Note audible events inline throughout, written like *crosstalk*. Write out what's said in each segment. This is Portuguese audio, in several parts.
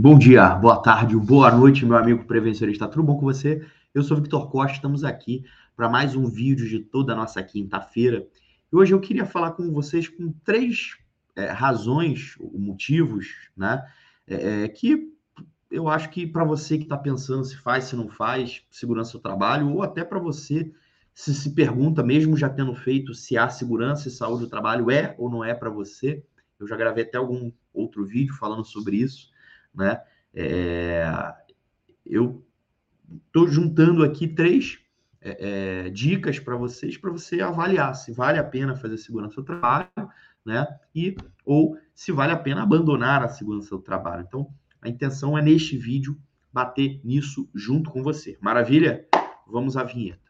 Bom dia, boa tarde, boa noite, meu amigo prevencionista. Tudo bom com você? Eu sou Victor Costa, estamos aqui para mais um vídeo de toda a nossa quinta-feira. E hoje eu queria falar com vocês com três é, razões, motivos, né? É, é que eu acho que para você que está pensando se faz, se não faz, segurança do trabalho, ou até para você se se pergunta, mesmo já tendo feito, se há segurança e saúde do trabalho é ou não é para você. Eu já gravei até algum outro vídeo falando sobre isso né? É, eu estou juntando aqui três é, é, dicas para vocês, para você avaliar se vale a pena fazer segurança do trabalho, né? E ou se vale a pena abandonar a segurança do trabalho. Então, a intenção é neste vídeo bater nisso junto com você. Maravilha? Vamos à vinheta.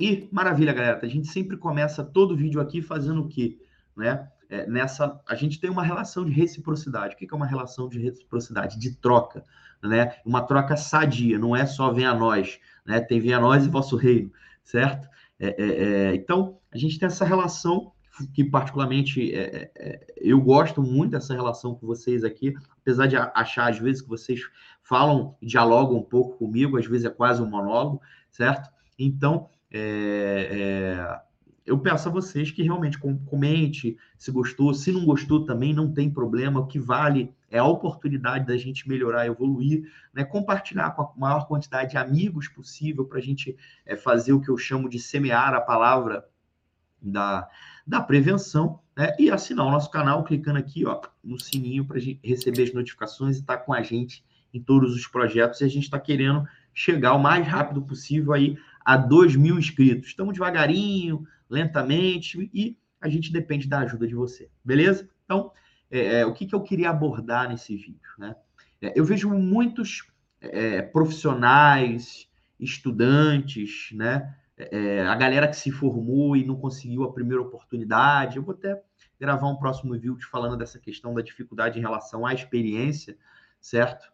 E maravilha, galera. A gente sempre começa todo vídeo aqui fazendo o quê? Né? É, nessa, a gente tem uma relação de reciprocidade. O que é uma relação de reciprocidade? De troca, né? Uma troca sadia, não é só vem a nós, né? Tem vem a nós e vosso reino, certo? É, é, é então, a gente tem essa relação que particularmente é, é, eu gosto muito dessa relação com vocês aqui, apesar de achar às vezes que vocês falam, dialogam um pouco comigo, às vezes é quase um monólogo, certo? Então, é, é, eu peço a vocês que realmente comente se gostou, se não gostou também, não tem problema. O que vale é a oportunidade da gente melhorar, evoluir, né? compartilhar com a maior quantidade de amigos possível para a gente é, fazer o que eu chamo de semear a palavra da, da prevenção. Né? E assinar o nosso canal clicando aqui ó, no sininho para receber as notificações e estar tá com a gente em todos os projetos. E a gente está querendo chegar o mais rápido possível aí a 2 mil inscritos. Estamos devagarinho, lentamente, e a gente depende da ajuda de você, beleza? Então, é, é, o que, que eu queria abordar nesse vídeo? Né? É, eu vejo muitos é, profissionais, estudantes, né? É, a galera que se formou e não conseguiu a primeira oportunidade. Eu vou até gravar um próximo vídeo falando dessa questão da dificuldade em relação à experiência, certo?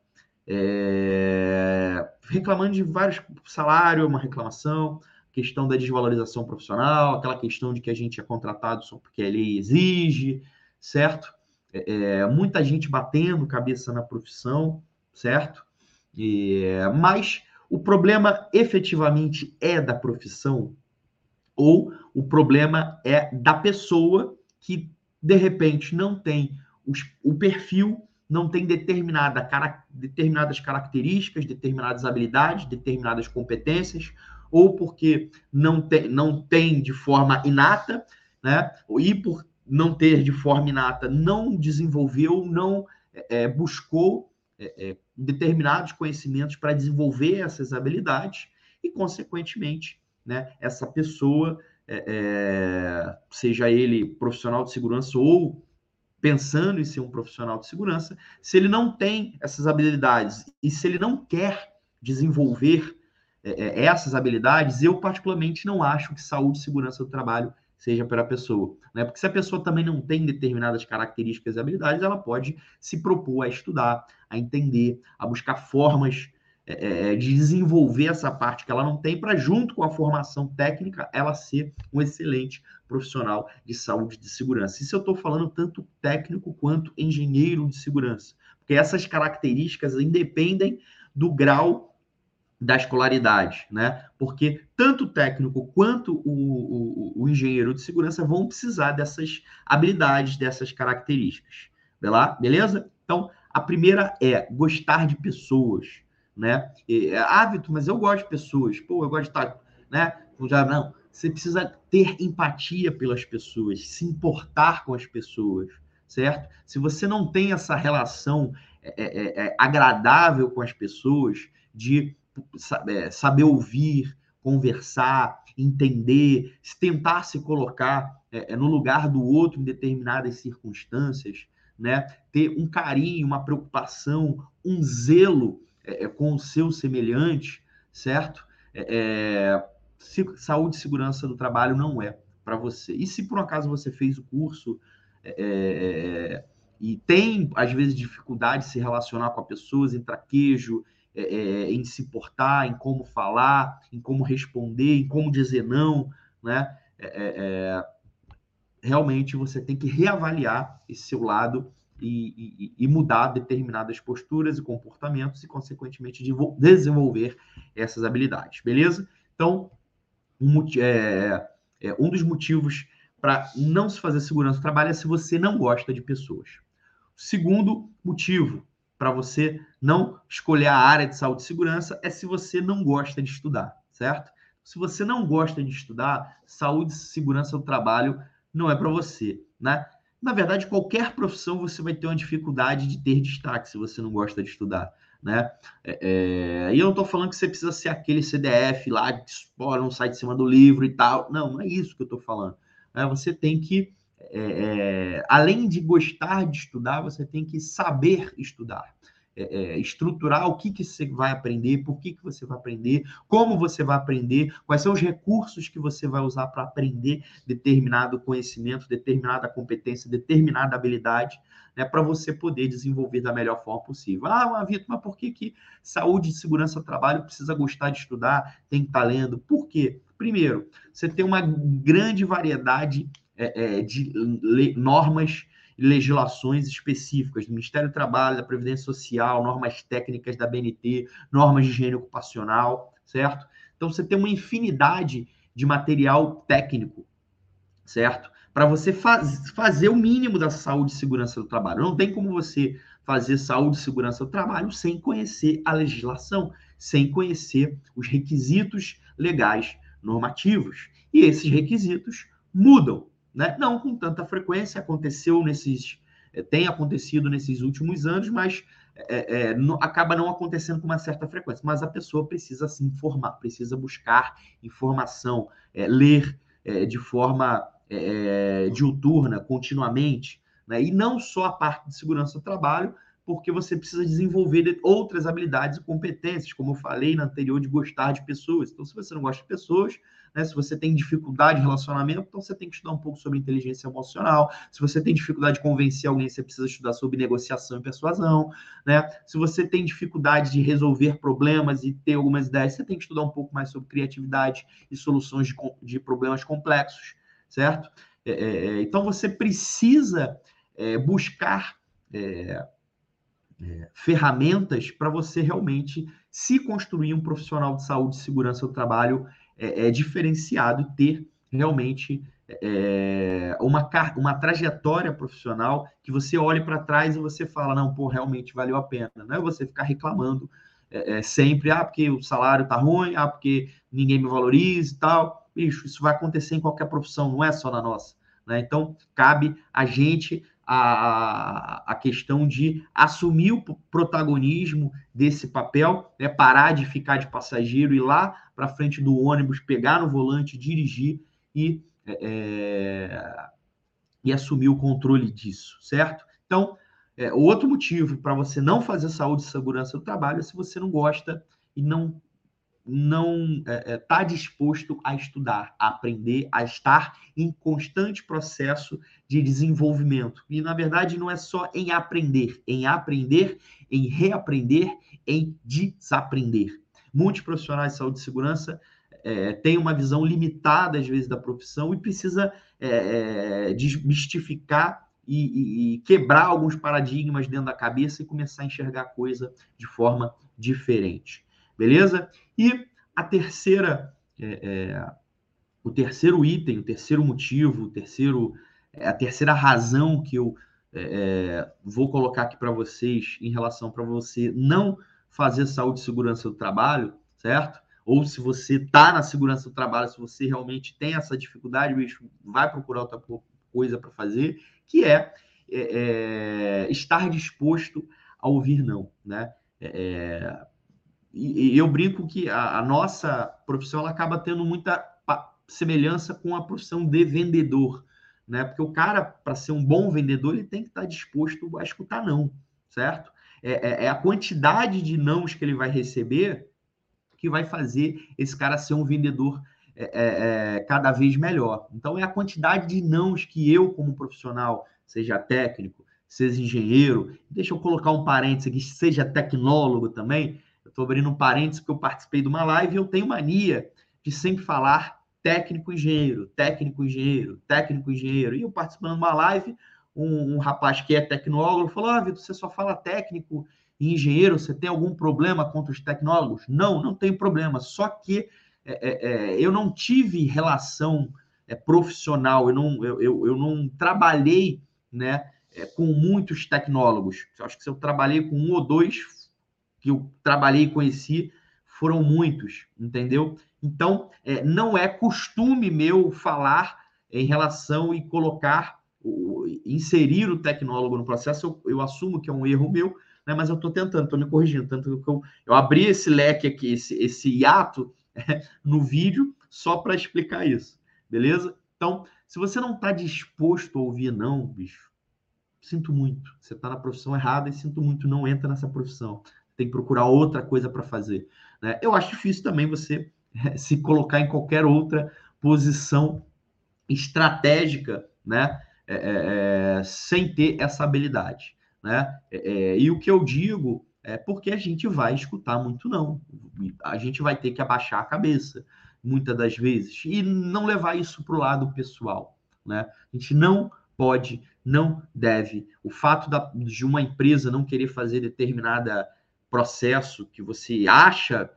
É, reclamando de vários salário, uma reclamação, questão da desvalorização profissional, aquela questão de que a gente é contratado só porque a lei exige, certo? É, é muita gente batendo cabeça na profissão, certo? É, mas o problema efetivamente é da profissão ou o problema é da pessoa que de repente não tem os, o perfil não tem determinada, cara, determinadas características, determinadas habilidades, determinadas competências, ou porque não, te, não tem de forma inata, né? E por não ter de forma inata, não desenvolveu, não é, é buscou é, é, determinados conhecimentos para desenvolver essas habilidades e, consequentemente, né, essa pessoa, é, é, seja ele profissional de segurança ou pensando em ser um profissional de segurança, se ele não tem essas habilidades e se ele não quer desenvolver é, é, essas habilidades, eu particularmente não acho que saúde e segurança do trabalho seja para a pessoa, né? Porque se a pessoa também não tem determinadas características e habilidades, ela pode se propor a estudar, a entender, a buscar formas é, é, é, de desenvolver essa parte que ela não tem, para, junto com a formação técnica, ela ser um excelente profissional de saúde de segurança. Isso eu estou falando tanto técnico quanto engenheiro de segurança, porque essas características independem do grau da escolaridade, né? Porque tanto o técnico quanto o, o, o engenheiro de segurança vão precisar dessas habilidades, dessas características. Beleza? Então, a primeira é gostar de pessoas né? É hábito, mas eu gosto de pessoas. Pô, eu gosto de estar, né? Já não. Você precisa ter empatia pelas pessoas, se importar com as pessoas, certo? Se você não tem essa relação é, é, é, é agradável com as pessoas, de é, saber ouvir, conversar, entender, tentar se colocar no lugar do outro em determinadas circunstâncias, né? Ter um carinho, uma preocupação, um zelo é, com o seu semelhante, certo? É saúde e segurança do trabalho não é para você. E se por um acaso você fez o curso é, é, e tem, às vezes, dificuldade de se relacionar com as pessoas, em traquejo, em se portar, em como falar, em como responder, em como dizer não, né? realmente você tem que reavaliar esse seu lado e, e, e, mudar determinadas posturas e comportamentos e, consequentemente, desenvolver essas habilidades, beleza? Então, um, é, é, um dos motivos para não se fazer segurança do trabalho é se você não gosta de pessoas. O segundo motivo para você não escolher a área de saúde e segurança é se você não gosta de estudar, certo? Se você não gosta de estudar, saúde e segurança do trabalho não é para você, né? Na verdade, qualquer profissão você vai ter uma dificuldade de ter destaque se você não gosta de estudar, né? É, é... E eu não estou falando que você precisa ser aquele CDF lá que explora um site em cima do livro e tal. Não, não é isso que eu estou falando né, você tem que, é, é, além de gostar de estudar, você tem que saber estudar. É, é, estruturar o que, que você vai aprender, por que, que você vai aprender, como você vai aprender, quais são os recursos que você vai usar para aprender determinado conhecimento, determinada competência, determinada habilidade, né, para você poder desenvolver da melhor forma possível. Ah, Vitor, mas por que, que saúde segurança trabalho precisa gostar de estudar, tem que estar tá lendo? Por quê? Primeiro, você tem uma grande variedade é, é, de normas legislações específicas do Ministério do Trabalho, da Previdência Social, normas técnicas da BNT, normas de higiene ocupacional, certo? Então, você tem uma infinidade de material técnico, certo? Para você faz, fazer o mínimo da saúde e segurança do trabalho. Não tem como você fazer saúde e segurança do trabalho sem conhecer a legislação, sem conhecer os requisitos legais normativos. E esses requisitos mudam, né? Não com tanta frequência, aconteceu nesses, eh, tem acontecido nesses últimos anos, mas é, é, acaba não acontecendo com uma certa frequência. Mas a pessoa precisa se informar, precisa buscar informação, é, ler de forma diuturna, continuamente, né? e não só a parte de segurança do trabalho, porque você precisa desenvolver outras habilidades e competências, como eu falei na anterior, de gostar de pessoas. Então, se você não gosta de pessoas, né, se você tem dificuldade em relacionamento, então você tem que estudar um pouco sobre inteligência emocional. Se você tem dificuldade de convencer alguém, você precisa estudar sobre negociação e persuasão. Né? Se você tem dificuldade de resolver problemas e ter algumas ideias, você tem que estudar um pouco mais sobre criatividade e soluções de, de problemas complexos, certo? É, é, é então, você precisa é, buscar é, é, ferramentas para você realmente se construir um profissional de saúde e segurança do trabalho é, é diferenciado e ter realmente é, uma, uma trajetória profissional que você olhe para trás e você fala, não, pô, realmente valeu a pena. Não é você ficar reclamando é, é, sempre, ah, porque o salário tá ruim, ah, porque ninguém me valoriza e tal. Bicho, isso vai acontecer em qualquer profissão, não é só na nossa. Né? Então, cabe a gente a, a questão de assumir o protagonismo desse papel, né, parar de ficar de passageiro, ir lá para frente do ônibus, pegar no volante, dirigir e, é, é e assumir o controle disso, certo? Então, é, outro motivo para você não fazer saúde e segurança do trabalho é se você não gosta e não não está é, é tá disposto a estudar, a aprender, a estar em constante processo de desenvolvimento. E, na verdade, não é só em aprender, em aprender, em reaprender, em desaprender. Muitos profissionais de saúde e segurança é, têm uma visão limitada, às vezes, da profissão e precisa é, é desmistificar e, e, e quebrar alguns paradigmas dentro da cabeça e começar a enxergar a coisa de forma diferente beleza? E a terceira, é, é, o terceiro item, o terceiro motivo, o terceiro, é, a terceira razão que eu é, é, vou colocar aqui para vocês em relação para você não fazer saúde e segurança do trabalho, certo? Ou se você está na segurança do trabalho, se você realmente tem essa dificuldade, bicho, vai procurar outra coisa para fazer, que é, é, estar disposto a ouvir não, né? É, e, eu brinco que a, a nossa profissão ela acaba tendo muita semelhança com a profissão de vendedor, né? Porque o cara, para ser um bom vendedor, ele tem que estar disposto a escutar não, certo? É, é, é, a quantidade de nãos que ele vai receber que vai fazer esse cara ser um vendedor é, é, é cada vez melhor. Então, é a quantidade de nãos que eu, como profissional, seja técnico, seja engenheiro, deixa eu colocar um parênteses aqui, seja tecnólogo também, Estou abrindo um parênteses porque eu participei de uma live e eu tenho mania de sempre falar técnico engenheiro, técnico engenheiro, técnico engenheiro. E eu participando de uma live, um, um rapaz que é tecnólogo falou: Ah, Vitor, você só fala técnico e engenheiro, você tem algum problema contra os tecnólogos? Não, não tem problema. Só que é, é, é, eu não tive relação é, profissional, eu não, eu, eu, eu não trabalhei né, é, com muitos tecnólogos. Eu acho que se eu trabalhei com um ou dois que eu trabalhei e conheci, foram muitos, entendeu? Então, é, não é costume meu falar em relação e colocar, inserir o tecnólogo no processo, eu, eu assumo que é um erro meu, né, mas eu estou tentando, estou me corrigindo. Tanto que eu, eu abri esse leque aqui, esse, esse hiato é, *laughs* no vídeo, só para explicar isso, beleza? Então, se você não está disposto a ouvir não, bicho, sinto muito. Você está na profissão errada e sinto muito, não entra nessa profissão. Tem que procurar outra coisa para fazer. Né? Eu acho difícil também você é, se colocar em qualquer outra posição estratégica, né? É, é, sem ter essa habilidade. Né? É, e o que eu digo é porque a gente vai escutar muito não. A gente vai ter que abaixar a cabeça, muitas das vezes, e não levar isso para o lado pessoal. Né? A gente não pode, não deve. O fato da, de uma empresa não querer fazer determinada processo que você acha,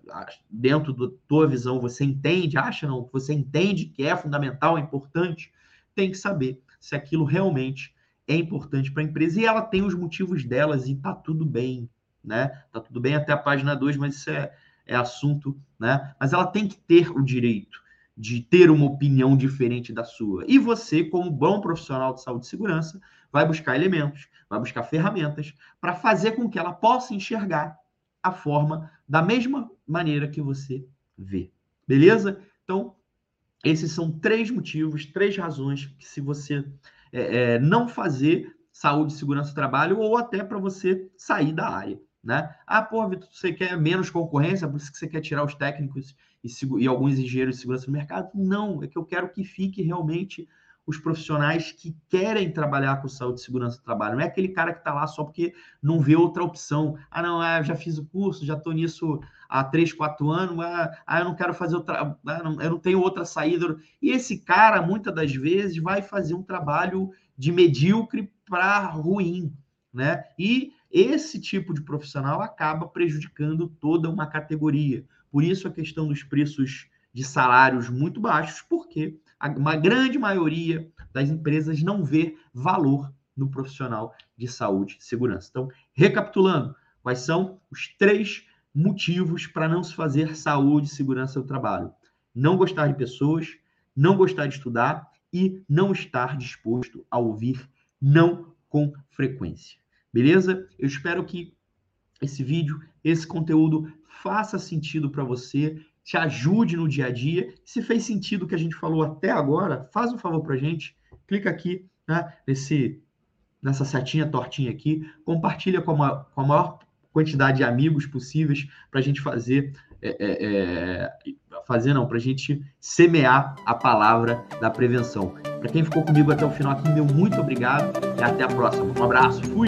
dentro da tua visão, você entende, acha não, você entende que é fundamental, é importante, tem que saber se aquilo realmente é importante para a empresa e ela tem os motivos delas e tá tudo bem, né? Tá tudo bem até a página 2, mas isso é, é assunto, né? Mas ela tem que ter o direito de ter uma opinião diferente da sua. E você, como bom profissional de saúde e segurança, vai buscar elementos, vai buscar ferramentas para fazer com que ela possa enxergar a forma da mesma maneira que você vê. Beleza? Então, esses são três motivos, três razões que se você é, é, não fazer saúde segurança do trabalho ou até para você sair da área. Né? Ah, pô, Vitor, você quer menos concorrência, por isso que você quer tirar os técnicos e, e alguns engenheiros de segurança do mercado? Não, é que eu quero que fique realmente os profissionais que querem trabalhar com saúde e segurança do trabalho. Não é aquele cara que está lá só porque não vê outra opção. Ah, não, ah, já fiz o curso, já estou nisso há três, quatro anos, ah, ah, eu não quero fazer outra, ah, não, eu não tenho outra saída. E esse cara, muitas das vezes, vai fazer um trabalho de medíocre para ruim, né? E esse tipo de profissional acaba prejudicando toda uma categoria. Por isso a questão dos preços de salários muito baixos, porque uma grande maioria das empresas não vê valor no profissional de saúde e segurança. Então, recapitulando, quais são os três motivos para não se fazer saúde e segurança do trabalho? Não gostar de pessoas, não gostar de estudar e não estar disposto a ouvir não com frequência. Beleza? Eu espero que esse vídeo, esse conteúdo faça sentido para você te ajude no dia a dia. Se fez sentido o que a gente falou até agora, faz um favor para a gente, clica aqui né, nesse, nessa setinha tortinha aqui, compartilha com a, com a maior quantidade de amigos possíveis para a gente fazer, é, é, é, fazer não, para a gente semear a palavra da prevenção. Para quem ficou comigo até o final aqui, meu muito obrigado e até a próxima. Um abraço, fui!